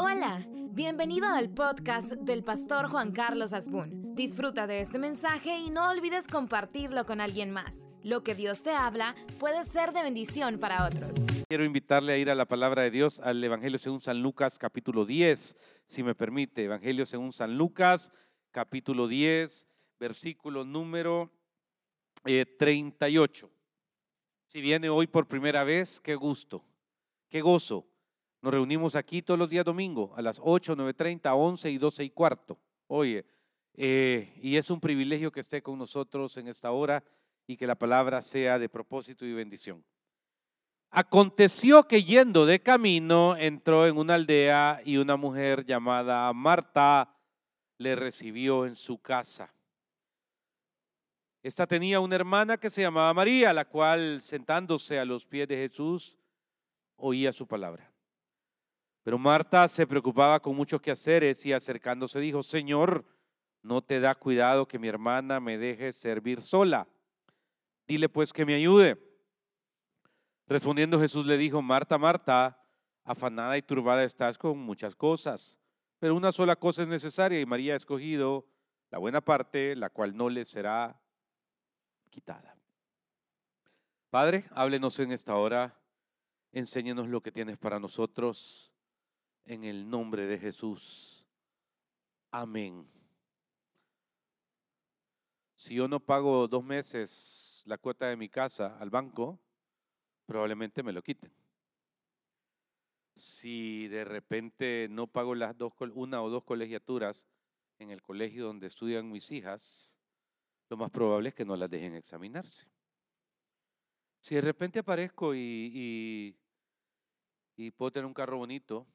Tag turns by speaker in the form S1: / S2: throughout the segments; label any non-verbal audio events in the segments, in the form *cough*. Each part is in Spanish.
S1: Hola, bienvenido al podcast del pastor Juan Carlos Asbun. Disfruta de este mensaje y no olvides compartirlo con alguien más. Lo que Dios te habla puede ser de bendición para otros.
S2: Quiero invitarle a ir a la palabra de Dios, al Evangelio según San Lucas, capítulo 10, si me permite. Evangelio según San Lucas, capítulo 10, versículo número 38. Eh, si viene hoy por primera vez, qué gusto, qué gozo. Nos reunimos aquí todos los días domingo a las 8, 9.30, 11 y 12 y cuarto. Oye, eh, y es un privilegio que esté con nosotros en esta hora y que la palabra sea de propósito y bendición. Aconteció que yendo de camino entró en una aldea y una mujer llamada Marta le recibió en su casa. Esta tenía una hermana que se llamaba María, la cual sentándose a los pies de Jesús oía su palabra. Pero Marta se preocupaba con muchos quehaceres y acercándose dijo, Señor, no te da cuidado que mi hermana me deje servir sola. Dile pues que me ayude. Respondiendo Jesús le dijo, Marta, Marta, afanada y turbada estás con muchas cosas, pero una sola cosa es necesaria y María ha escogido la buena parte, la cual no le será quitada. Padre, háblenos en esta hora, enséñenos lo que tienes para nosotros, en el nombre de Jesús. Amén. Si yo no pago dos meses la cuota de mi casa al banco, probablemente me lo quiten. Si de repente no pago las dos, una o dos colegiaturas en el colegio donde estudian mis hijas, lo más probable es que no las dejen examinarse. Si de repente aparezco y, y, puedo tener un carro bonito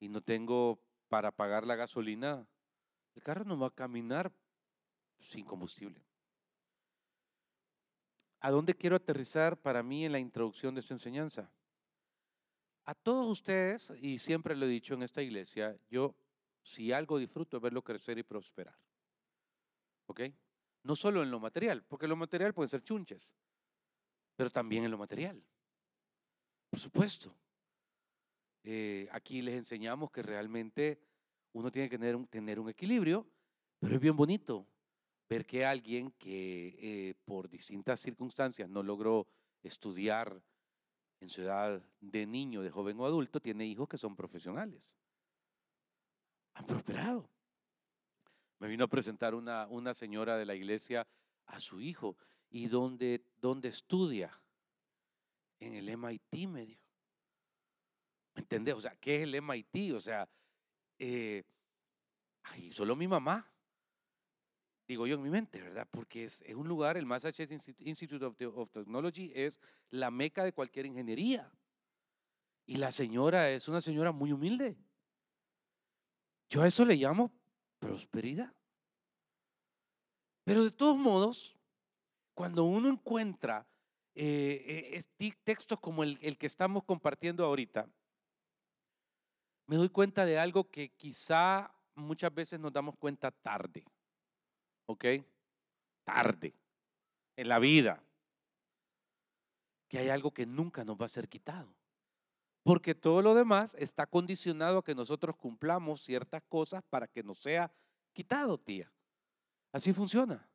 S2: y no tengo para pagar la gasolina, el carro no va a caminar sin combustible. ¿A dónde quiero aterrizar para mí en la introducción de esta enseñanza? A todos ustedes, y siempre lo he dicho en esta iglesia, yo si algo disfruto es verlo crecer y prosperar. ¿Ok? No solo en lo material, porque lo material puede ser chunches, pero también en lo material. Por supuesto. Eh, aquí les enseñamos que realmente uno tiene que tener un, equilibrio, pero es bien bonito ver que alguien que eh, por distintas circunstancias no logró estudiar en su edad de niño, de joven o adulto, tiene hijos que son profesionales. Han prosperado. Me vino a presentar una, una señora de la iglesia a su hijo. ¿Y dónde estudia? En el MIT, me dijo. ¿Me entendés? O sea, ¿qué es el MIT? O sea, eh, ay, solo mi mamá. Digo yo en mi mente, ¿verdad? Porque es, un lugar, el Massachusetts Institute of, Technology es la meca de cualquier ingeniería. Y la señora es una señora muy humilde. Yo a eso le llamo prosperidad. Pero de todos modos, cuando uno encuentra eh, eh textos como el que estamos compartiendo ahorita, me doy cuenta de algo que quizá muchas veces nos damos cuenta tarde. ¿Ok? Tarde. En la vida. Que hay algo que nunca nos va a ser quitado. Porque todo lo demás está condicionado a que nosotros cumplamos ciertas cosas para que nos sea quitado, tía. Así funciona.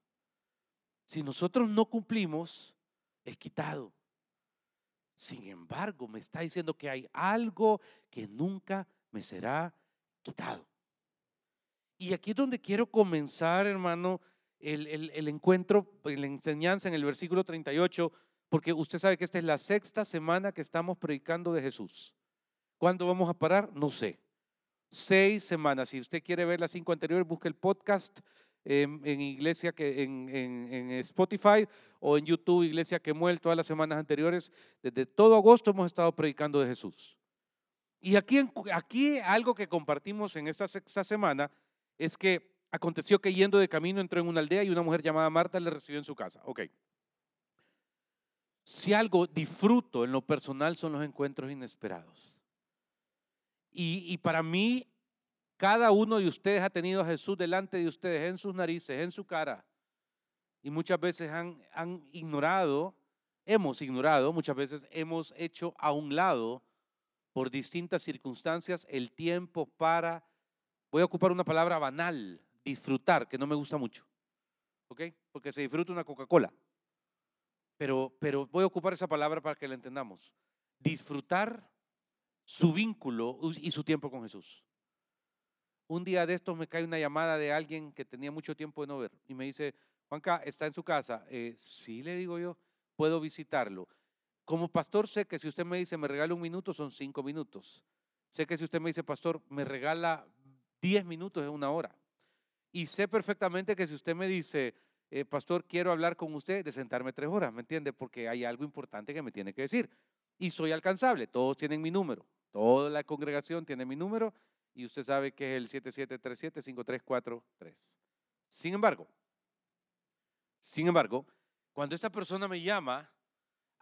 S2: Si nosotros no cumplimos, es quitado. Sin embargo, me está diciendo que hay algo que nunca me será quitado. Y aquí es donde quiero comenzar, hermano, el, encuentro, la enseñanza en el versículo 38 porque usted sabe que esta es la sexta semana que estamos predicando de Jesús. ¿Cuándo vamos a parar? No sé. Seis semanas. Si usted quiere ver las cinco anteriores, busque el podcast en, iglesia en, Spotify o en YouTube, Iglesia que muere todas las semanas anteriores. Desde todo agosto hemos estado predicando de Jesús. Y aquí, aquí algo que compartimos en esta sexta semana es que aconteció que yendo de camino entró en una aldea y una mujer llamada Marta le recibió en su casa. Ok. Si algo disfruto en lo personal son los encuentros inesperados. Y, para mí, cada uno de ustedes ha tenido a Jesús delante de ustedes, en sus narices, en su cara. Y muchas veces han, han ignorado, hemos ignorado, muchas veces hemos hecho a un lado por distintas circunstancias el tiempo para, voy a ocupar una palabra banal, disfrutar, que no me gusta mucho. ¿Ok? Porque se disfruta una Coca-Cola. Pero, pero voy a ocupar esa palabra para que la entendamos. Disfrutar su vínculo y su tiempo con Jesús. Un día de estos me cae una llamada de alguien que tenía mucho tiempo de no ver y me dice, Juanca, ¿está en su casa? Eh, sí, le digo yo, puedo visitarlo. Como pastor sé que si usted me dice, me regala un minuto, son cinco minutos. Sé que si usted me dice, pastor, me regala diez minutos, es una hora. Y sé perfectamente que si usted me dice, eh, pastor, quiero hablar con usted, de sentarme tres horas, ¿me entiende? Porque hay algo importante que me tiene que decir. Y soy alcanzable, todos tienen mi número, toda la congregación tiene mi número y usted sabe que es el 7737-5343. Sin embargo, sin embargo, cuando esta persona me llama,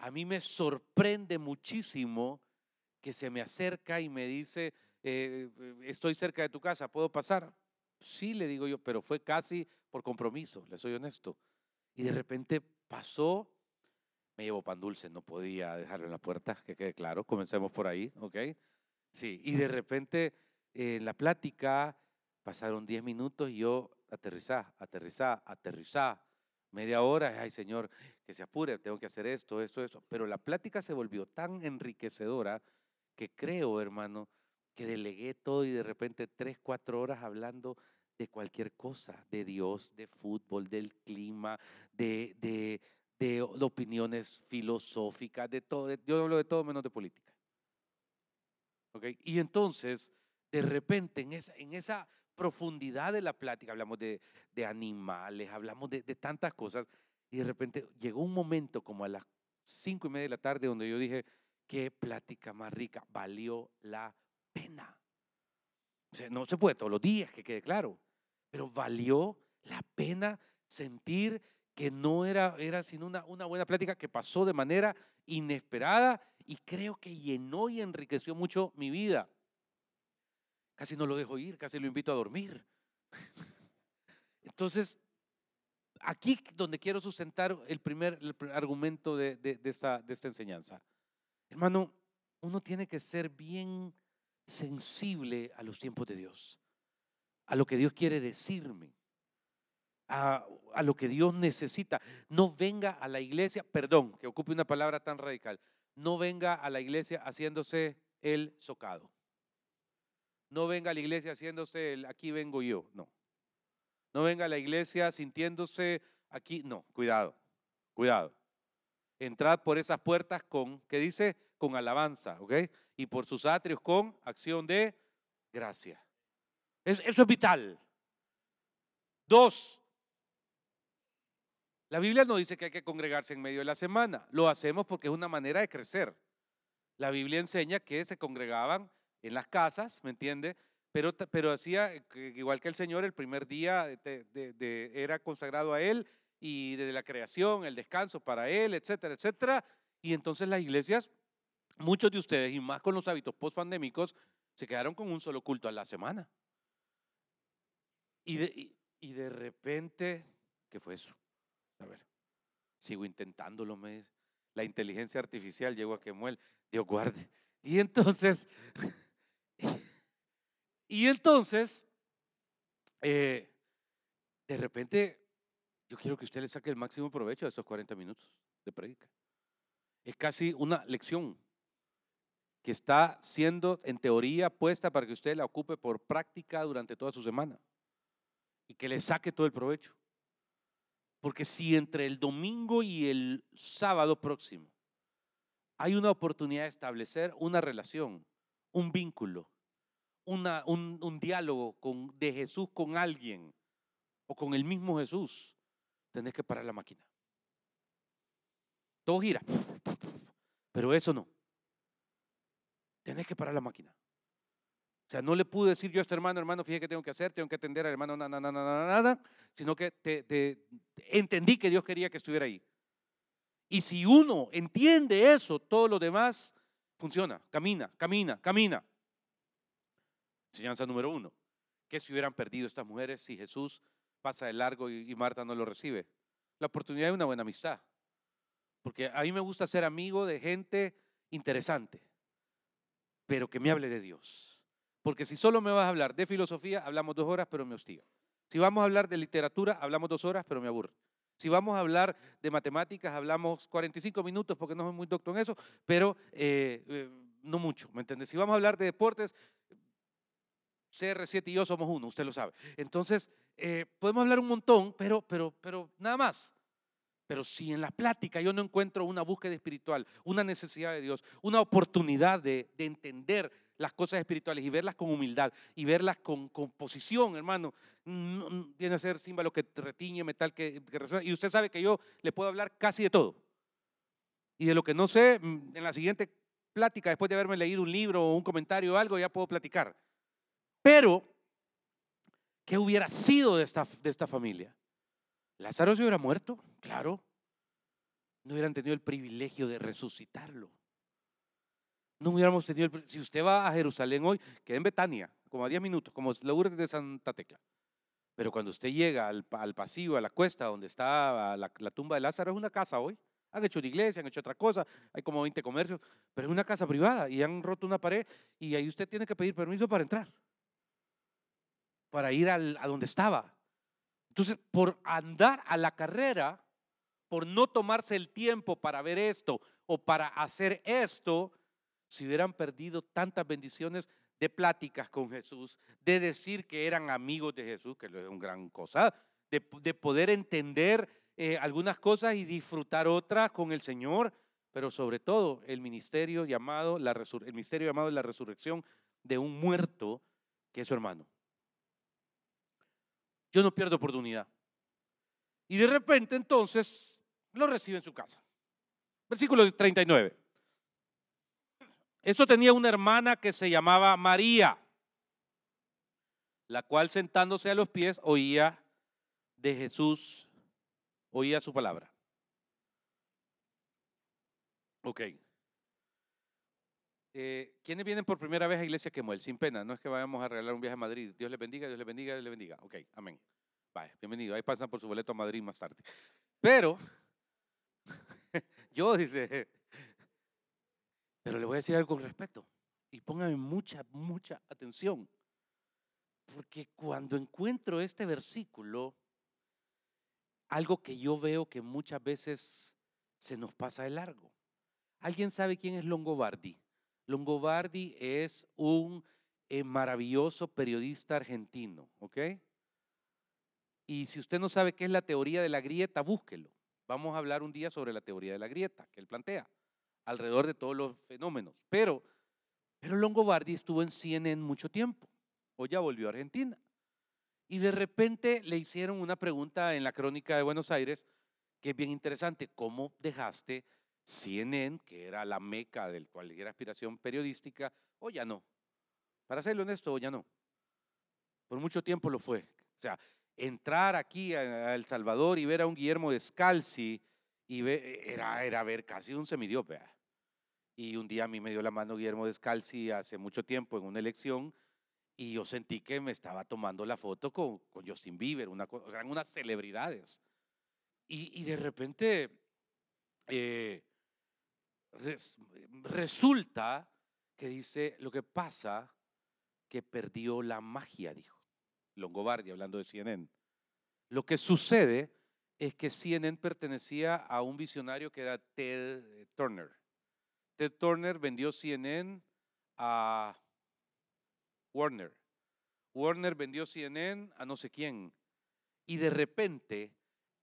S2: a mí me sorprende muchísimo que se me acerca y me dice, eh, estoy cerca de tu casa, ¿puedo pasar? Sí, le digo yo, pero fue casi por compromiso, le soy honesto. Y de repente pasó, me llevo pan dulce, no podía dejarlo en la puerta, que quede claro, comencemos por ahí, ¿ok? Sí, y de repente en la plática pasaron 10 minutos y yo aterrizá, aterrizá, aterrizá, media hora, ay Señor, que se apure, tengo que hacer esto, esto, esto. Pero la plática se volvió tan enriquecedora que creo, hermano, que delegué todo y de repente tres, cuatro horas hablando de cualquier cosa, de Dios, de fútbol, del clima, de, de, de, opiniones filosóficas, de todo. yo hablo de todo menos de política. Y entonces, de repente, en esa, en esa profundidad de la plática, hablamos de, animales, hablamos de, tantas cosas, y de repente llegó un momento como a las cinco y media de la tarde donde yo dije, qué plática más rica, valió la pena. No se puede todos los días, que quede claro, pero valió la pena sentir que no era, era sino una, una buena plática que pasó de manera inesperada y creo que llenó y enriqueció mucho mi vida. Casi no lo dejo ir, casi lo invito a dormir. *laughs* Entonces, aquí donde quiero sustentar el primer, argumento de, esta, enseñanza. Hermano, uno tiene que ser bien sensible a los tiempos de Dios, a lo que Dios quiere decirme, a, a, lo que Dios necesita. No venga a la iglesia, perdón, que ocupe una palabra tan radical, no venga a la iglesia haciéndose el socado. No venga a la iglesia haciéndose el aquí vengo yo, no. No venga a la iglesia sintiéndose aquí, no, cuidado, cuidado. Entrad por esas puertas con, ¿qué dice? Con alabanza, ¿ok? Y por sus atrios con acción de gracia. eso es vital. Dos, la Biblia no dice que hay que congregarse en medio de la semana. Lo hacemos porque es una manera de crecer. La Biblia enseña que se congregaban en las casas, ¿me entiende? Pero, pero hacía, igual que el Señor, el primer día de, era consagrado a Él y desde la creación, el descanso para Él, etcétera, etcétera. Y entonces las iglesias, muchos de ustedes, y más con los hábitos post-pandémicos, se quedaron con un solo culto a la semana. Y de, y, de repente, ¿qué fue eso? A ver, sigo intentándolo, me La inteligencia artificial llegó a que muel, Dios guarde. Y entonces, *laughs* y entonces, eh, de repente, yo quiero que usted le saque el máximo provecho de estos 40 minutos de predica. Es casi una lección que está siendo en teoría puesta para que usted la ocupe por práctica durante toda su semana y que le saque todo el provecho. Porque si entre el domingo y el sábado próximo hay una oportunidad de establecer una relación, un vínculo, una, un, diálogo de Jesús con alguien o con el mismo Jesús, tenés que parar la máquina. Todo gira, pero eso no. Tenés que parar la máquina. O sea, no le pude decir yo a este hermano, hermano, fíjate que tengo que hacer, tengo que atender al hermano, nada, nada, nada, nada, sino que te, entendí que Dios quería que estuviera ahí. Y si uno entiende eso, todo lo demás funciona, camina, camina, camina. Enseñanza número uno. ¿Qué se hubieran perdido estas mujeres si Jesús pasa de largo y, Marta no lo recibe? La oportunidad de una buena amistad. Porque a mí me gusta ser amigo de gente interesante. pero que me hable de Dios. Porque si solo me vas a hablar de filosofía, hablamos dos horas, pero me hostiga. Si vamos a hablar de literatura, hablamos dos horas, pero me aburre. Si vamos a hablar de matemáticas, hablamos 45 minutos porque no soy muy doctor en eso, pero eh, eh, no mucho, ¿me entiendes? Si vamos a hablar de deportes, CR7 y yo somos uno, usted lo sabe. Entonces, eh, podemos hablar un montón, pero, pero, pero nada más. Pero si en la plática yo no encuentro una búsqueda espiritual, una necesidad de Dios, una oportunidad de, entender las cosas espirituales y verlas con humildad y verlas con, composición, hermano, viene a ser símbolo que retiñe, metal que, que resuena. Y usted sabe que yo le puedo hablar casi de todo. Y de lo que no sé, mm, en la siguiente plática, después de haberme leído un libro o un comentario o algo, ya puedo platicar. Pero, ¿qué hubiera sido de esta, de esta familia? Lázaro se hubiera muerto, claro. No hubieran tenido el privilegio de resucitarlo. No hubiéramos tenido el Si usted va a Jerusalén hoy, queda en Betania, como a 10 minutos, como la urbe de Santa Tecla. Pero cuando usted llega al, al pasillo, a la cuesta donde está la, la, tumba de Lázaro, es una casa hoy. Han hecho una iglesia, han hecho otra cosa, hay como 20 comercios, pero es una casa privada y han roto una pared y ahí usted tiene que pedir permiso para entrar para ir a donde estaba. Entonces, por andar a la carrera, por no tomarse el tiempo para ver esto o para hacer esto, si hubieran perdido tantas bendiciones de pláticas con Jesús, de decir que eran amigos de Jesús, que es una gran cosa, de, poder entender eh, algunas cosas y disfrutar otras con el Señor, pero sobre todo el ministerio llamado la, el ministerio llamado la resurrección de un muerto que es su hermano yo no pierdo oportunidad. Y de repente entonces lo recibe en su casa. Versículo 39. Eso tenía una hermana que se llamaba María, la cual sentándose a los pies oía de Jesús, oía su palabra. Ok. Eh, ¿Quiénes vienen por primera vez a Iglesia Quemuel? Sin pena, no es que vayamos a regalar un viaje a Madrid. Dios les bendiga, Dios les bendiga, Dios les bendiga. Ok, amén. Vaya, bienvenido. Ahí pasan por su boleto a Madrid más tarde. Pero, *laughs* yo dice, pero le voy a decir algo con respeto. Y póngame mucha, mucha atención. Porque cuando encuentro este versículo, algo que yo veo que muchas veces se nos pasa de largo. ¿Alguien sabe quién es Longobardi? Longobardi es un eh, maravilloso periodista argentino, ¿ok? Y si usted no sabe qué es la teoría de la grieta, búsquelo. Vamos a hablar un día sobre la teoría de la grieta que él plantea, alrededor de todos los fenómenos. Pero, Longobardi estuvo en CNN mucho tiempo, o ya volvió a Argentina. Y de repente le hicieron una pregunta en la crónica de Buenos Aires, que es bien interesante, ¿cómo dejaste CNN, que era la meca del cualquier aspiración periodística, o ya no. Para serlo honesto, o ya no. Por mucho tiempo lo fue. O sea, entrar aquí a, El Salvador y ver a un Guillermo Descalzi y era, era ver casi un semidiope. Y un día a mí me dio la mano Guillermo Descalzi hace mucho tiempo en una elección y yo sentí que me estaba tomando la foto con, Justin Bieber, una, o sea, eran unas celebridades. Y, y de repente eh, resulta que dice, lo que pasa que perdió la magia, dijo Longobardi, hablando de CNN. Lo que sucede es que CNN pertenecía a un visionario que era Ted Turner. Ted Turner vendió CNN a Warner. Warner vendió CNN a no sé quién. Y de repente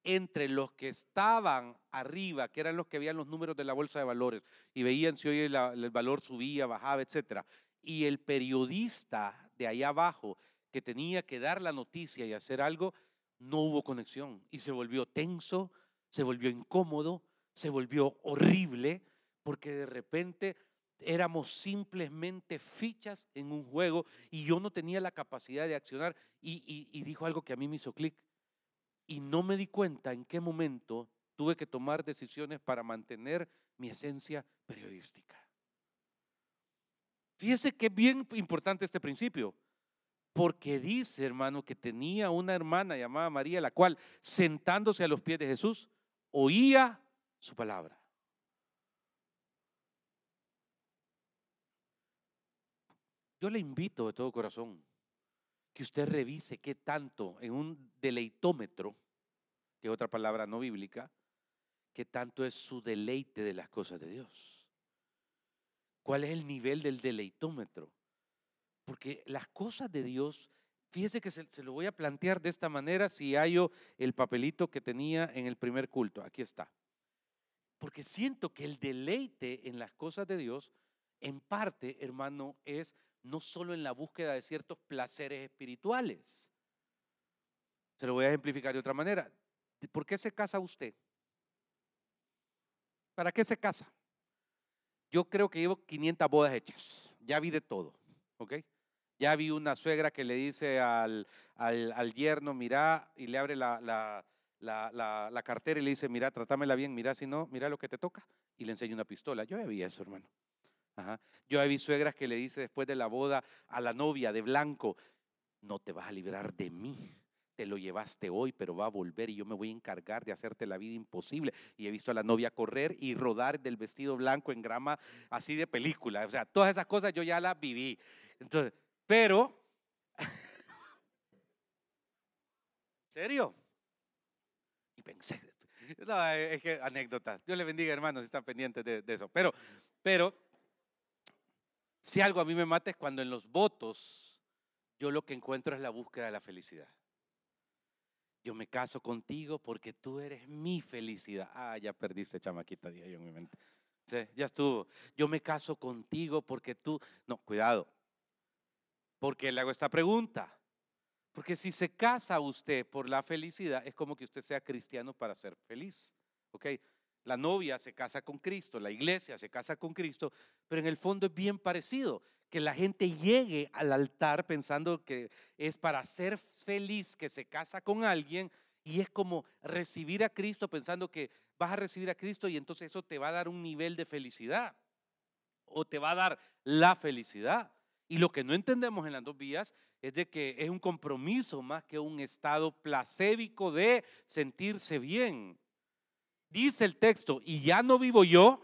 S2: entre los que estaban arriba, que eran los que veían los números de la bolsa de valores y veían si hoy el valor subía, bajaba, etcétera, y el periodista de ahí abajo que tenía que dar la noticia y hacer algo, no hubo conexión y se volvió tenso, se volvió incómodo, se volvió horrible, porque de repente éramos simplemente fichas en un juego y yo no tenía la capacidad de accionar y, y dijo algo que a mí me hizo clic y no me di cuenta en qué momento tuve que tomar decisiones para mantener mi esencia periodística. Fíjese que bien importante este principio, porque dice, hermano, que tenía una hermana llamada María, la cual, sentándose a los pies de Jesús, oía su palabra. Yo le invito de todo corazón que usted revise qué tanto en un deleitómetro, que es otra palabra no bíblica, qué tanto es su deleite de las cosas de Dios. ¿Cuál es el nivel del deleitómetro? Porque las cosas de Dios, fíjese que se, lo voy a plantear de esta manera si hallo el papelito que tenía en el primer culto. Aquí está. Porque siento que el deleite en las cosas de Dios, en parte, hermano, es no solo en la búsqueda de ciertos placeres espirituales. Se lo voy a ejemplificar de otra manera. ¿Por qué se casa usted? ¿Para qué se casa? Yo creo que llevo 500 bodas hechas. Ya vi de todo. ¿Ok? Ya vi una suegra que le dice al, al, yerno, mira, y le abre la, la, la, cartera y le dice, mira, trátamela bien, mira, si no, mira lo que te toca. Y le enseña una pistola. Yo ya vi eso, hermano. Yo he visto suegras que le dice después de la boda a la novia de blanco, no te vas a librar de mí. Te lo llevaste hoy, pero va a volver y yo me voy a encargar de hacerte la vida imposible. Y he visto a la novia correr y rodar del vestido blanco en grama así de película. O sea, todas esas cosas yo ya las viví. Entonces, pero, *laughs* ¿serio? Y pensé, no, es que anécdotas. Dios le bendiga, hermanos, si están pendientes de, de eso. Pero, pero si algo a mí me mata es cuando en los votos yo lo que encuentro es la búsqueda de la felicidad. Yo me caso contigo porque tú eres mi felicidad. Ah, ya perdiste, chamaquita, día yo en mi mente. ya estuvo. Yo me caso contigo porque tú... No, cuidado. Porque le hago esta pregunta. Porque si se casa usted por la felicidad, es como que usted sea cristiano para ser feliz. ¿Ok? La novia se casa con Cristo, la iglesia se casa con Cristo, pero en el fondo es bien parecido, que la gente llegue al altar pensando que es para ser feliz que se casa con alguien y es como recibir a Cristo pensando que vas a recibir a Cristo y entonces eso te va a dar un nivel de felicidad o te va a dar la felicidad. Y lo que no entendemos en las dos vías es de que es un compromiso más que un estado placébico de sentirse bien. Dice el texto, y ya no vivo yo,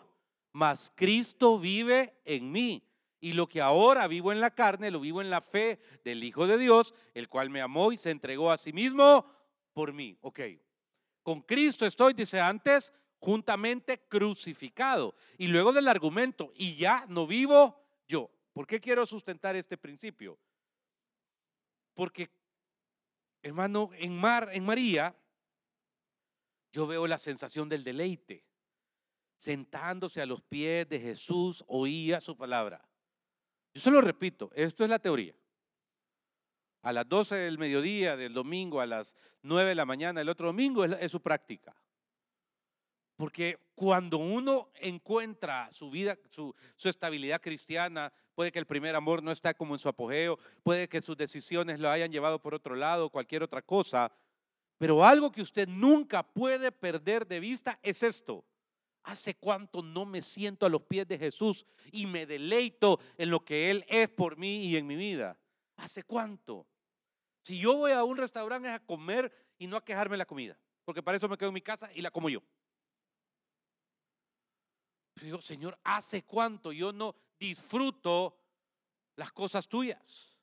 S2: mas Cristo vive en mí. Y lo que ahora vivo en la carne, lo vivo en la fe del Hijo de Dios, el cual me amó y se entregó a sí mismo por mí. Ok. Con Cristo estoy, dice antes, juntamente crucificado. Y luego del argumento, y ya no vivo yo. ¿Por qué quiero sustentar este principio? Porque, hermano, en, Mar, en María yo veo la sensación del deleite. Sentándose a los pies de Jesús, oía su palabra. Yo se lo repito, esto es la teoría. A las 12 del mediodía del domingo, a las 9 de la mañana del otro domingo, es, su práctica. Porque cuando uno encuentra su vida, su, estabilidad cristiana, puede que el primer amor no está como en su apogeo, puede que sus decisiones lo hayan llevado por otro lado, cualquier otra cosa, pero algo que usted nunca puede perder de vista es esto. ¿Hace cuánto no me siento a los pies de Jesús y me deleito en lo que Él es por mí y en mi vida? ¿Hace cuánto? Si yo voy a un restaurante es a comer y no a quejarme la comida, porque para eso me quedo en mi casa y la como yo. digo, Señor, ¿hace cuánto yo no disfruto las cosas tuyas?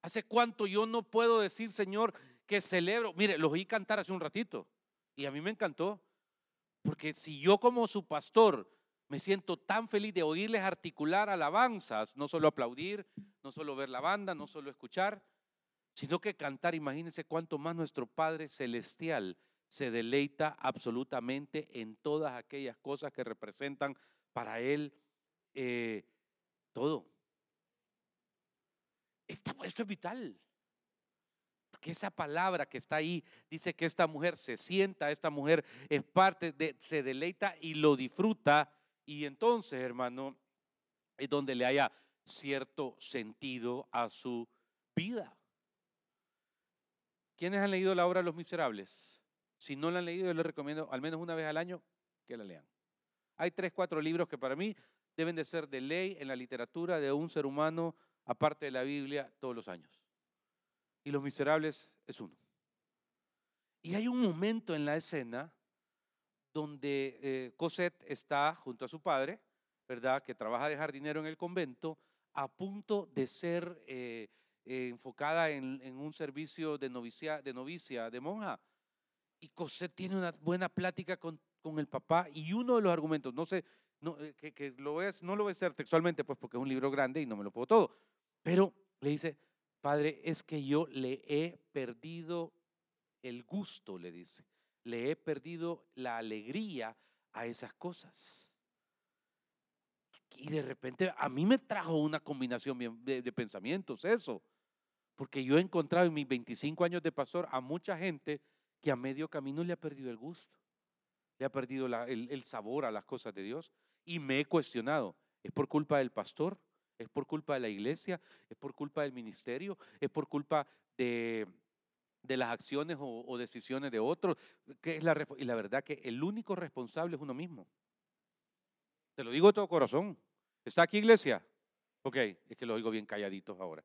S2: ¿Hace cuánto yo no puedo decir, Señor, que celebro. Mire, los oí cantar hace un ratito y a mí me encantó. Porque si yo como su pastor me siento tan feliz de oírles articular alabanzas, no solo aplaudir, no solo ver la banda, no solo escuchar, sino que cantar, imagínense cuánto más nuestro Padre Celestial se deleita absolutamente en todas aquellas cosas que representan para Él eh, todo. esto es vital que esa palabra que está ahí dice que esta mujer se sienta, esta mujer es parte de, se deleita y lo disfruta. Y entonces, hermano, es donde le haya cierto sentido a su vida. ¿Quiénes han leído la obra Los Miserables? Si no la han leído, yo les recomiendo al menos una vez al año que la lean. Hay tres, cuatro libros que para mí deben de ser de ley en la literatura de un ser humano, aparte de la Biblia, todos los años y Los Miserables es uno. Y hay un momento en la escena donde eh, Cosette está junto a su padre, ¿verdad? Que trabaja de jardinero en el convento, a punto de ser eh, eh, enfocada en, un servicio de novicia, de novicia, de monja. Y Cosette tiene una buena plática con, con el papá y uno de los argumentos, no sé, no, que, lo es, no lo voy a hacer textualmente, pues porque es un libro grande y no me lo puedo todo, pero le dice, padre, es que yo le he perdido el gusto, le dice, le he perdido la alegría a esas cosas. Y de repente a mí me trajo una combinación de, pensamientos eso. Porque yo he encontrado en mis 25 años de pastor a mucha gente que a medio camino le ha perdido el gusto, le ha perdido el, sabor a las cosas de Dios. Y me he cuestionado, ¿es por culpa del pastor? ¿Es por culpa de la iglesia? ¿Es por culpa del ministerio? ¿Es por culpa de, las acciones o, decisiones de otros? es la, y la verdad que el único responsable es uno mismo. Te lo digo de todo corazón. ¿Está aquí iglesia? Ok, es que lo oigo bien calladitos ahora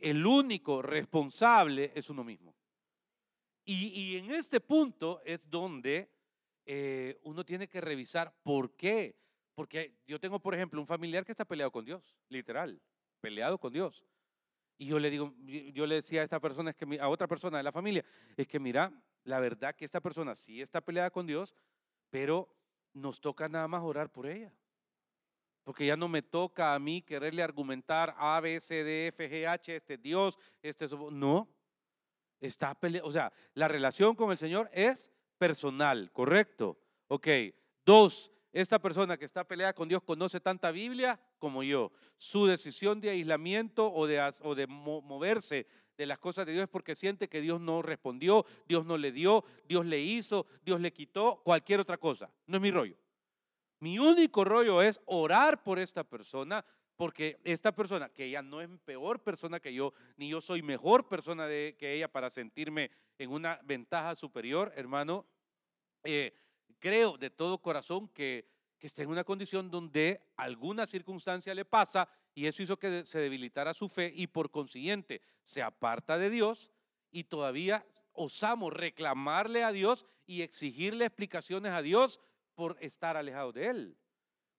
S2: el único responsable es uno mismo. Y, en este punto es donde eh, uno tiene que revisar por qué. Porque yo tengo, por ejemplo, un familiar que está peleado con Dios, literal, peleado con Dios. Y yo le digo, yo le decía a esta persona, es que a otra persona de la familia, es que mira, la verdad que esta persona sí está peleada con Dios, pero nos toca nada más orar por ella. Porque ya no me toca a mí quererle argumentar A, B, C, D, F, G, H, este Dios, este no. Está o sea, la relación con el Señor es personal, correcto. Ok, dos, esta persona que está peleada con Dios conoce tanta Biblia como yo. Su decisión de aislamiento o de, moverse de las cosas de Dios es porque siente que Dios no respondió, Dios no le dio, Dios le hizo, Dios le quitó, cualquier otra cosa. No es mi rollo. Mi único rollo es orar por esta persona, porque esta persona, que ella no es peor persona que yo, ni yo soy mejor persona que ella para sentirme en una ventaja superior, hermano, eh, creo de todo corazón que, que está en una condición donde alguna circunstancia le pasa y eso hizo que se debilitara su fe y por consiguiente se aparta de Dios y todavía osamos reclamarle a Dios y exigirle explicaciones a Dios por estar alejados de Él.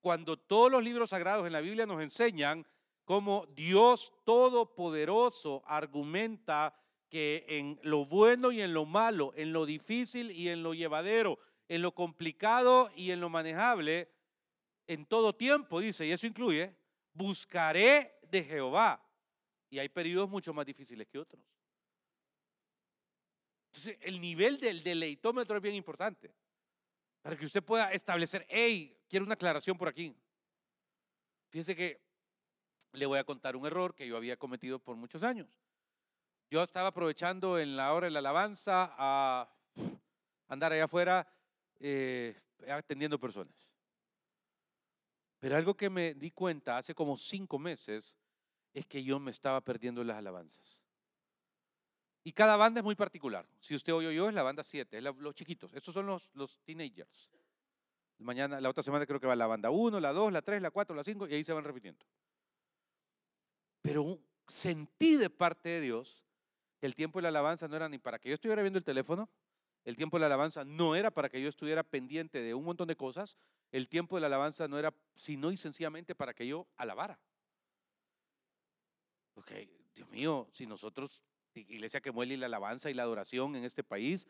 S2: Cuando todos los libros sagrados en la Biblia nos enseñan cómo Dios Todopoderoso argumenta que en lo bueno y en lo malo, en lo difícil y en lo llevadero, en lo complicado y en lo manejable, en todo tiempo, dice, y eso incluye, buscaré de Jehová. Y hay periodos mucho más difíciles que otros. Entonces, el nivel del deleitómetro es bien importante. Para que usted pueda establecer, hey, quiero una aclaración por aquí. Fíjese que le voy a contar un error que yo había cometido por muchos años. Yo estaba aprovechando en la hora de la alabanza a andar allá afuera eh, atendiendo personas. Pero algo que me di cuenta hace como cinco meses es que yo me estaba perdiendo las alabanzas. Y cada banda es muy particular. Si usted oyó yo, es la banda 7, es los chiquitos. Estos son los, los teenagers. Mañana, la otra semana creo que va la banda 1, la 2, la 3, la 4, la 5 y ahí se van repitiendo. Pero sentí de parte de Dios que el tiempo de la alabanza no era ni para que yo estuviera viendo el teléfono, el tiempo de la alabanza no era para que yo estuviera pendiente de un montón de cosas, el tiempo de la alabanza no era sino y sencillamente para que yo alabara. Ok, Dios mío, si nosotros iglesia que muele la alabanza y la adoración en este país,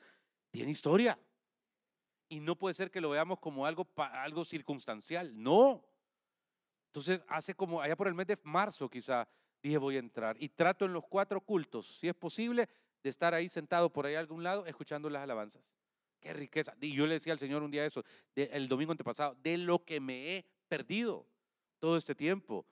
S2: tiene historia. Y no puede ser que lo veamos como algo, algo circunstancial. No. Entonces, hace como, allá por el mes de marzo quizá, dije voy a entrar. Y trato en los cuatro cultos, si es posible, de estar ahí sentado por ahí a algún lado, escuchando las alabanzas. Qué riqueza. Y yo le decía al Señor un día eso, el domingo antepasado, de lo que me he perdido todo este tiempo.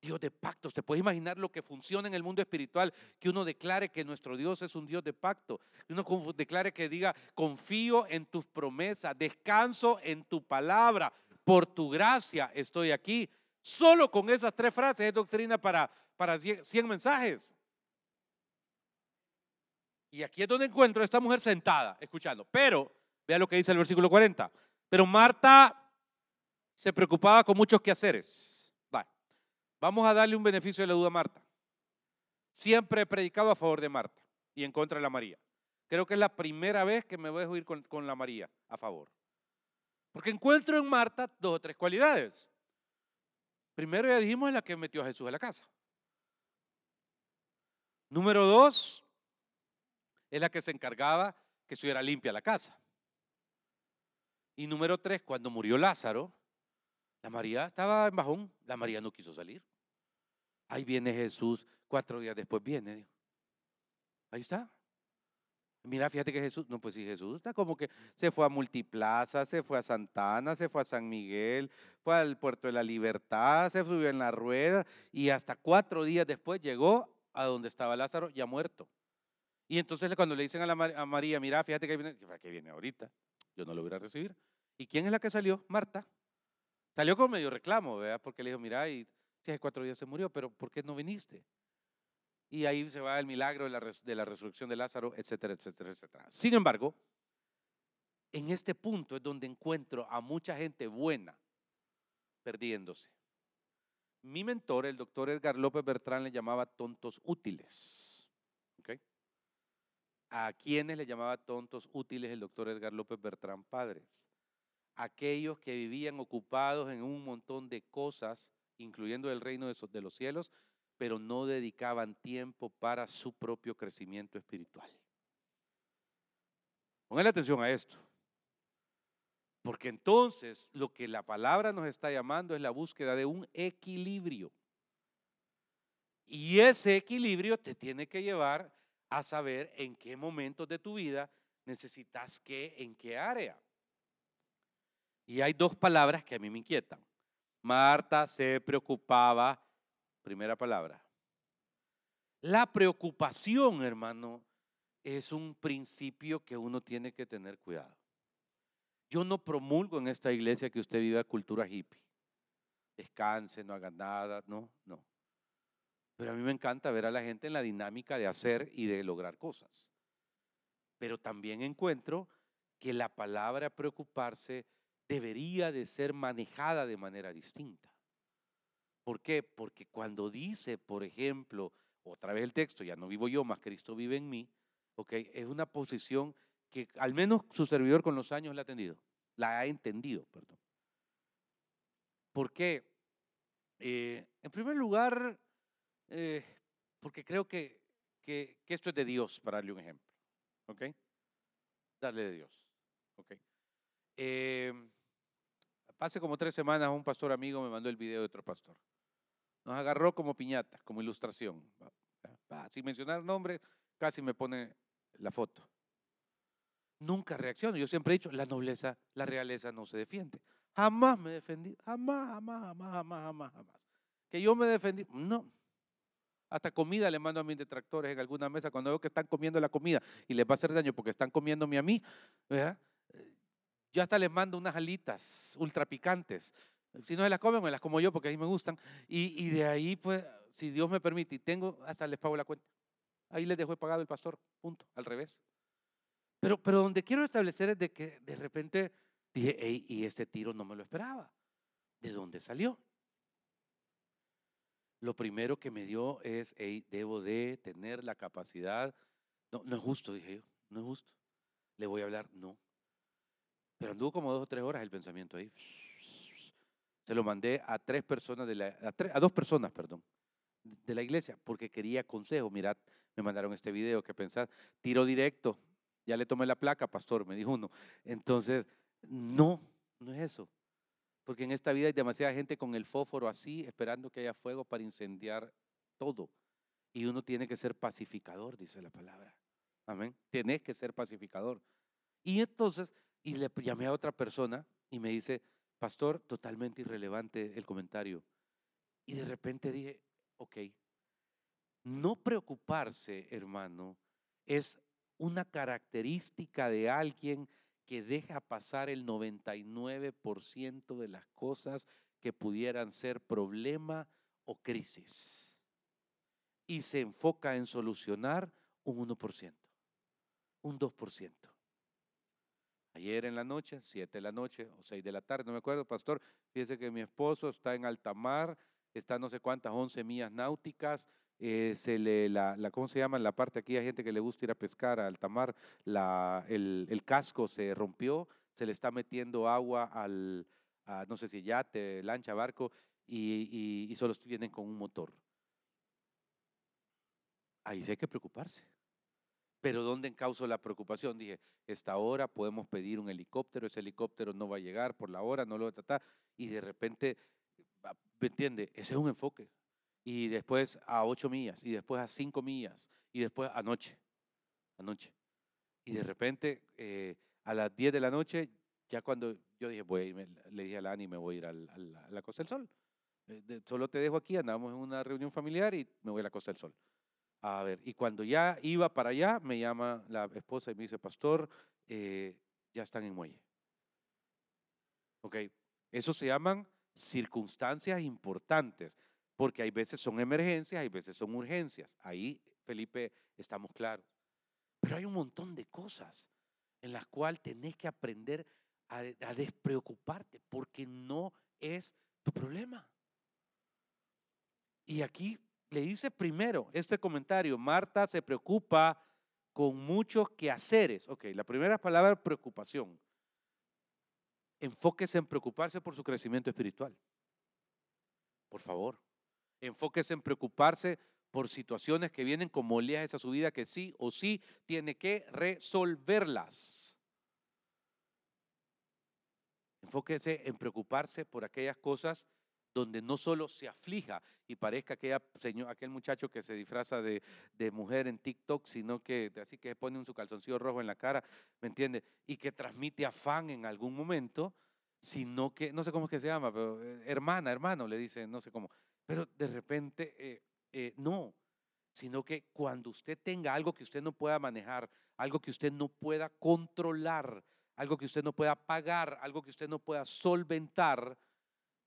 S2: Dios de pactos. ¿Se puede imaginar lo que funciona en el mundo espiritual? Que uno declare que nuestro Dios es un Dios de pacto. Que uno declare que diga, confío en tus promesas, descanso en tu palabra, por tu gracia estoy aquí. Solo con esas tres frases es doctrina para, para 100 mensajes. Y aquí es donde encuentro a esta mujer sentada, escuchando. Pero, vea lo que dice el versículo 40. Pero Marta se preocupaba con muchos quehaceres Vamos a darle un beneficio de la duda a Marta. Siempre he predicado a favor de Marta y en contra de la María. Creo que es la primera vez que me voy a con, con la María a favor. Porque encuentro en Marta dos o tres cualidades. Primero ya dijimos es la que metió a Jesús a la casa. Número dos, es la que se encargaba que estuviera limpia la casa. Y número tres, cuando murió Lázaro, la María estaba en bajón, la María no quiso salir. Ahí viene Jesús, cuatro días después viene. Ahí está. Mira, fíjate que Jesús, no, pues sí, Jesús está como que se fue a Multiplaza, se fue a Santana, se fue a San Miguel, fue al Puerto de la Libertad, se subió en la rueda y hasta cuatro días después llegó a donde estaba Lázaro ya muerto. Y entonces cuando le dicen a, la, María, mira, fíjate que viene, ¿para qué viene ahorita? Yo no lo voy a recibir. ¿Y quién es la que salió? Marta. Salió con medio reclamo, ¿verdad? Porque le dijo, mira, y hace cuatro días se murió, pero ¿por qué no viniste? Y ahí se va el milagro de la, de la resurrección de Lázaro, etcétera, etcétera, etcétera. Sin embargo, en este punto es donde encuentro a mucha gente buena perdiéndose. Mi mentor, el doctor Edgar López Bertrán, le llamaba tontos útiles. ¿A quiénes le llamaba tontos útiles el doctor Edgar López Bertrán Padres? Aquellos que vivían ocupados en un montón de cosas, incluyendo el reino de los cielos, pero no dedicaban tiempo para su propio crecimiento espiritual. Pongan atención a esto. Porque entonces lo que la palabra nos está llamando es la búsqueda de un equilibrio. Y ese equilibrio te tiene que llevar a saber en qué momentos de tu vida necesitas qué, en qué área. Y hay dos palabras que a mí me inquietan. Marta se preocupaba Primera palabra. La preocupación, hermano, es un principio que uno tiene que tener cuidado. Yo no promulgo en esta iglesia que usted viva cultura hippie. Descanse, no haga nada, no, no. Pero a mí me encanta ver a la gente en la dinámica de hacer y de lograr cosas. Pero también encuentro que la palabra preocuparse debería de ser manejada de manera distinta. ¿Por qué? Porque cuando dice, por ejemplo, otra vez el texto, ya no vivo yo, más Cristo vive en mí, ¿ok? Es una posición que al menos su servidor con los años la ha entendido, la ha entendido, perdón. ¿Por qué? Eh, en primer lugar, eh, porque creo que, que, esto es de Dios, para darle un ejemplo, ¿ok? Darle de Dios, ¿ok? Eh, hace como tres semanas un pastor amigo me mandó el video de otro pastor. Nos agarró como piñata, como ilustración. Sin mencionar nombre, casi me pone la foto. Nunca reacciono. Yo siempre he dicho, la nobleza, la realeza no se defiende. Jamás me defendí, jamás, jamás, jamás, jamás, jamás, jamás. Que yo me defendí, no. Hasta comida le mando a mis detractores en alguna mesa cuando veo que están comiendo la comida y les va a hacer daño porque están comiéndome a mí. Yo hasta les mando unas alitas ultra picantes si no se las comen, me las como yo porque a mí me gustan. Y, de ahí, pues, si Dios me permite y tengo, hasta les pago la cuenta. Ahí les dejo pagado el pastor, punto, al revés. Pero, pero donde quiero establecer es de que de repente dije, hey, y este tiro no me lo esperaba. ¿De dónde salió? Lo primero que me dio es, hey, debo de tener la capacidad. No, no es justo, dije yo, no es justo. Le voy a hablar, no. Pero anduvo como dos o tres horas el pensamiento ahí. Se lo mandé a tres personas, de la, a, dos personas, perdón, de la iglesia, porque quería consejo. Mirad, me mandaron este video, que pensar, tiro directo, ya le tomé la placa, pastor, me dijo uno. Entonces, no, no es eso. Porque en esta vida hay demasiada gente con el fósforo así, esperando que haya fuego para incendiar todo. Y uno tiene que ser pacificador, dice la palabra. Amén. Tienes que ser pacificador. Y entonces, y le llamé a otra persona y me dice, Pastor, totalmente irrelevante el comentario. Y de repente dije, ok, no preocuparse, hermano, es una característica de alguien que deja pasar el 99% de las cosas que pudieran ser problema o crisis. Y se enfoca en solucionar un 1%, un 2%. Ayer en la noche, 7 de la noche o 6 de la tarde, no me acuerdo, pastor, fíjese que mi esposo está en alta mar, está no sé cuántas, 11 millas náuticas, eh, se le, la, ¿cómo se llama? En la parte aquí hay gente que le gusta ir a pescar a alta mar, la, el, casco se rompió, se le está metiendo agua al, no sé si yate, lancha, barco, y, y, y solo vienen con un motor. ahí sí hay que preocuparse. Pero ¿dónde encauso la preocupación? Dije, esta hora podemos pedir un helicóptero, ese helicóptero no va a llegar por la hora, no lo va a tratar, y de repente, ¿me entiende? Ese es un enfoque. Y después a ocho millas, y después a cinco millas, y después anoche, anoche. Y de repente, eh, a las 10 de la noche, ya cuando yo dije, voy le dije a Lani, me voy a ir a la Costa del Sol. Eh, solo te dejo aquí, andamos en una reunión familiar y me voy a la Costa del Sol. A ver, y cuando ya iba para allá, me llama la esposa y me dice, pastor, eh, ya están en muelle. Ok, eso se llaman circunstancias importantes, porque hay veces son emergencias, hay veces son urgencias. Ahí, Felipe, estamos claros. Pero hay un montón de cosas en las cuales tenés que aprender a, a despreocuparte, porque no es tu problema. Y aquí le dice primero este comentario, Marta se preocupa con muchos quehaceres. Ok, la primera palabra preocupación. Enfóquese en preocuparse por su crecimiento espiritual. Por favor. Enfóquese en preocuparse por situaciones que vienen como oleajes a su vida que sí o sí tiene que resolverlas. Enfóquese en preocuparse por aquellas cosas donde no solo se aflija y parezca aquella aquel muchacho que se disfraza de, mujer en TikTok, sino que así que pone un su calzoncillo rojo en la cara, ¿me entiende? Y que transmite afán en algún momento, sino que, no sé cómo es que se llama, pero eh, hermana, hermano, le dice, no sé cómo, pero de repente eh, eh, no, sino que cuando usted tenga algo que usted no pueda manejar, algo que usted no pueda controlar, algo que usted no pueda pagar, algo que usted no pueda solventar,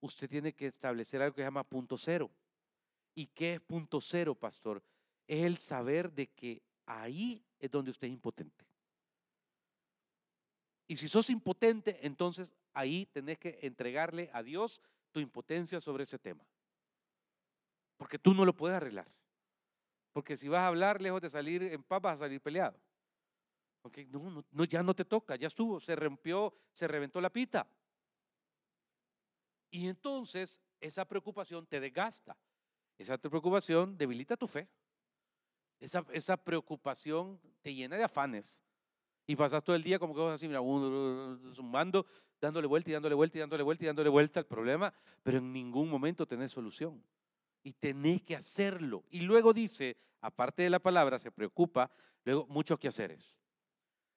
S2: usted tiene que establecer algo que se llama punto cero. ¿Y qué es punto cero, pastor? Es el saber de que ahí es donde usted es impotente. Y si sos impotente, entonces ahí tenés que entregarle a Dios tu impotencia sobre ese tema. Porque tú no lo puedes arreglar. Porque si vas a hablar lejos de salir en paz, vas a salir peleado. Okay, no, no, ya no te toca, ya estuvo, se rompió, se reventó la pita. Y entonces esa preocupación te desgasta. Esa preocupación debilita tu fe. Esa, esa preocupación te llena de afanes. Y pasas todo el día como que vas así, mira, sumando, dándole vuelta y dándole vuelta y dándole vuelta y dándole vuelta al problema, pero en ningún momento tenés solución. Y tenés que hacerlo. Y luego dice, aparte de la palabra, se preocupa, luego muchos quehaceres.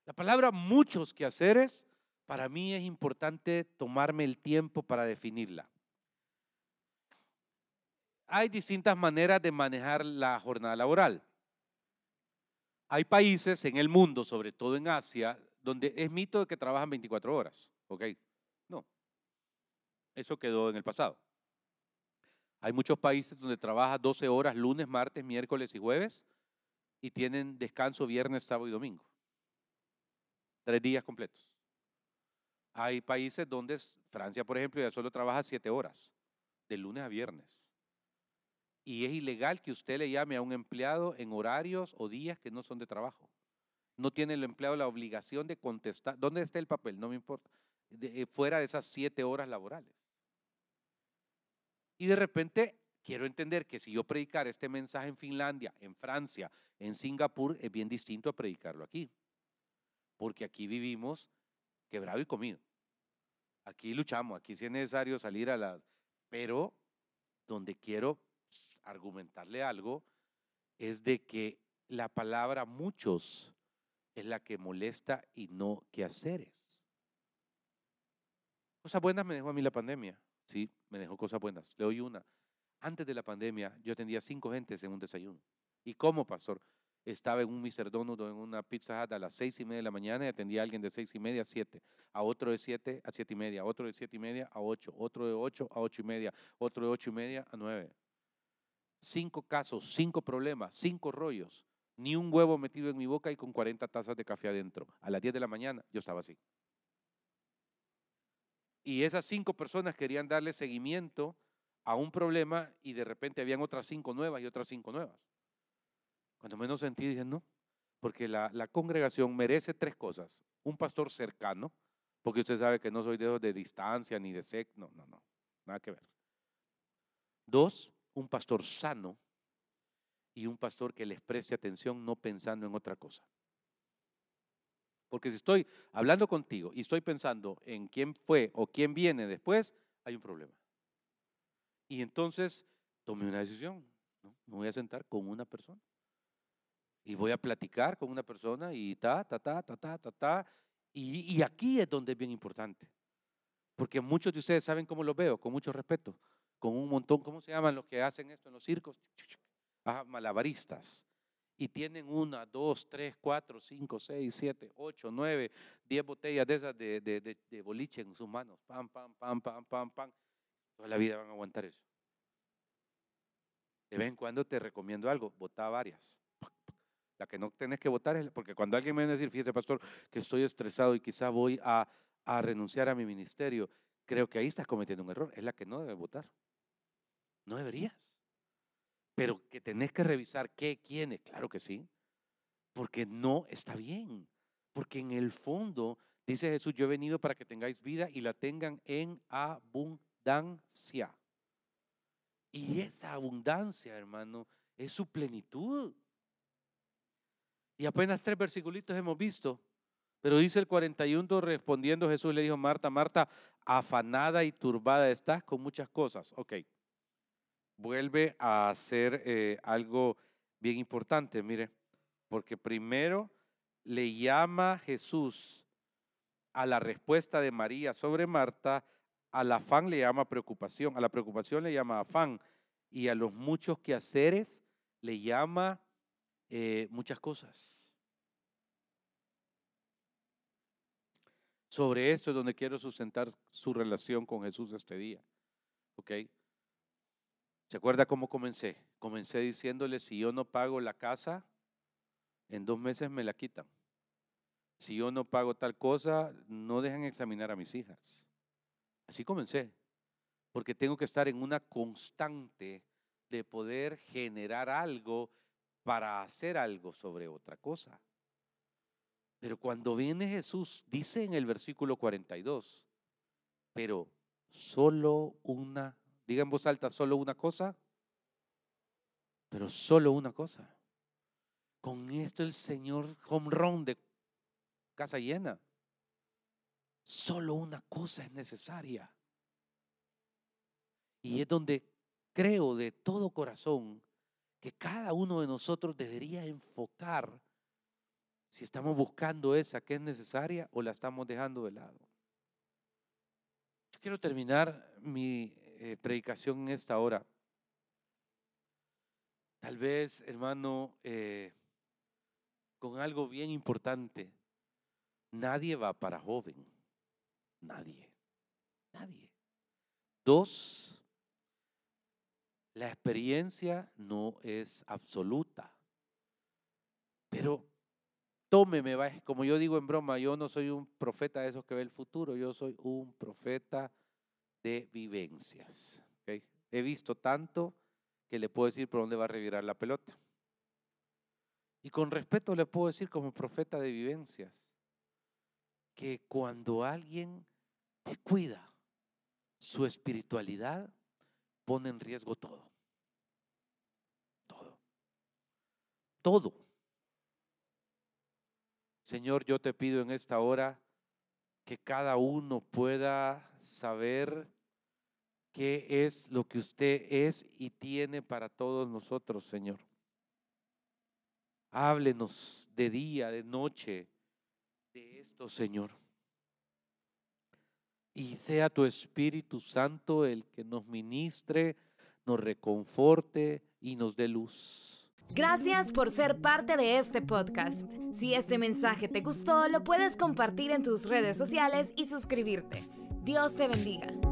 S2: La palabra muchos quehaceres para mí es importante tomarme el tiempo para definirla. Hay distintas maneras de manejar la jornada laboral. Hay países en el mundo, sobre todo en Asia, donde es mito de que trabajan 24 horas. ¿Ok? No. Eso quedó en el pasado. Hay muchos países donde trabaja 12 horas lunes, martes, miércoles y jueves y tienen descanso viernes, sábado y domingo. Tres días completos. Hay países donde Francia, por ejemplo, ya solo trabaja siete horas, de lunes a viernes. Y es ilegal que usted le llame a un empleado en horarios o días que no son de trabajo. No tiene el empleado la obligación de contestar. ¿Dónde está el papel? No me importa. Eh, fuera de esas siete horas laborales. Y de repente quiero entender que si yo predicar este mensaje en Finlandia, en Francia, en Singapur, es bien distinto a predicarlo aquí. Porque aquí vivimos quebrado y comido. Aquí luchamos, aquí sí es necesario salir a la... Pero donde quiero argumentarle algo es de que la palabra muchos es la que molesta y no que haceres. Cosas buenas me dejó a mí la pandemia. Sí, me dejó cosas buenas. Le doy una. Antes de la pandemia yo atendía cinco gentes en un desayuno. ¿Y cómo, pastor? Estaba en un Mr. Donut en una Pizza Hut a las seis y media de la mañana y atendía a alguien de seis y media a siete, a otro de siete a siete y media, a otro de siete y media a ocho, otro de ocho a ocho y media, otro de ocho y media a nueve. Cinco casos, cinco problemas, cinco rollos, ni un huevo metido en mi boca y con 40 tazas de café adentro. A las 10 de la mañana yo estaba así. Y esas cinco personas querían darle seguimiento a un problema y de repente habían otras cinco nuevas y otras cinco nuevas. Cuando menos sentí, dije, no, porque la, congregación merece tres cosas. Un pastor cercano, porque usted sabe que no soy de, de distancia ni de sec, no, no, no, nada que ver. Dos, un pastor sano. y un pastor que les preste atención no pensando en otra cosa. Porque si estoy hablando contigo y estoy pensando en quién fue o quién viene después, hay un problema. Y entonces tomé una decisión. Me voy a sentar con una persona. Y voy a platicar con una persona y ta, ta, ta, ta, ta, ta, ta. Y, y aquí es donde es bien importante. Porque muchos de ustedes saben cómo lo veo, con mucho respeto. Con un montón, ¿cómo se llaman los que hacen esto en los circos? malabaristas y tienen una, dos, tres, cuatro, cinco, seis, siete, ocho, nueve, diez botellas de esas de, de, de, boliche en sus manos. Pam, pam, pam, pam, pam, pam. Toda la vida van a aguantar eso. De vez en cuando te recomiendo algo, vota varias. La que no tenés que votar es porque cuando alguien me viene a decir, fíjese pastor, que estoy estresado y quizá voy a, a renunciar a mi ministerio, creo que ahí estás cometiendo un error. Es la que no debe votar. No deberías. Pero que tenés que revisar qué, quiénes, claro que sí, porque no está bien. Porque en el fondo, dice Jesús, yo he venido para que tengáis vida y la tengan en abundancia. Y esa abundancia, hermano, es su plenitud. Y apenas tres versículos hemos visto. Pero dice el 41, respondiendo Jesús le dijo, Marta, Marta, afanada y turbada estás con muchas cosas. Ok vuelve a hacer eh, algo bien importante, mire, porque primero le llama Jesús a la respuesta de María sobre Marta, al afán le llama preocupación, a la preocupación le llama afán y a los muchos quehaceres le llama eh, muchas cosas. Sobre esto es donde quiero sustentar su relación con Jesús este día. ¿Ok? ¿Se acuerda cómo comencé? Comencé diciéndole, si yo no pago la casa, en dos meses me la quitan. Si yo no pago tal cosa, no dejan examinar a mis hijas. Así comencé, porque tengo que estar en una constante de poder generar algo para hacer algo sobre otra cosa. Pero cuando viene Jesús, dice en el versículo 42, pero solo una Diga en voz alta solo una cosa, pero solo una cosa. Con esto el Señor home run de casa llena. Solo una cosa es necesaria. Y es donde creo de todo corazón que cada uno de nosotros debería enfocar si estamos buscando esa que es necesaria o la estamos dejando de lado. Yo quiero terminar mi eh, predicación en esta hora. Tal vez, hermano, eh, con algo bien importante. Nadie va para joven. Nadie. Nadie. Dos, la experiencia no es absoluta. Pero tómeme, como yo digo en broma, yo no soy un profeta de esos que ve el futuro, yo soy un profeta de vivencias. He visto tanto que le puedo decir por dónde va a revirar la pelota. Y con respeto le puedo decir como profeta de vivencias que cuando alguien te cuida su espiritualidad, pone en riesgo todo. Todo. Todo. Señor, yo te pido en esta hora que cada uno pueda saber qué es lo que usted es y tiene para todos nosotros, Señor. Háblenos de día, de noche, de esto, Señor. Y sea tu Espíritu Santo el que nos ministre, nos reconforte y nos dé luz.
S1: Gracias por ser parte de este podcast. Si este mensaje te gustó, lo puedes compartir en tus redes sociales y suscribirte. Dios te bendiga.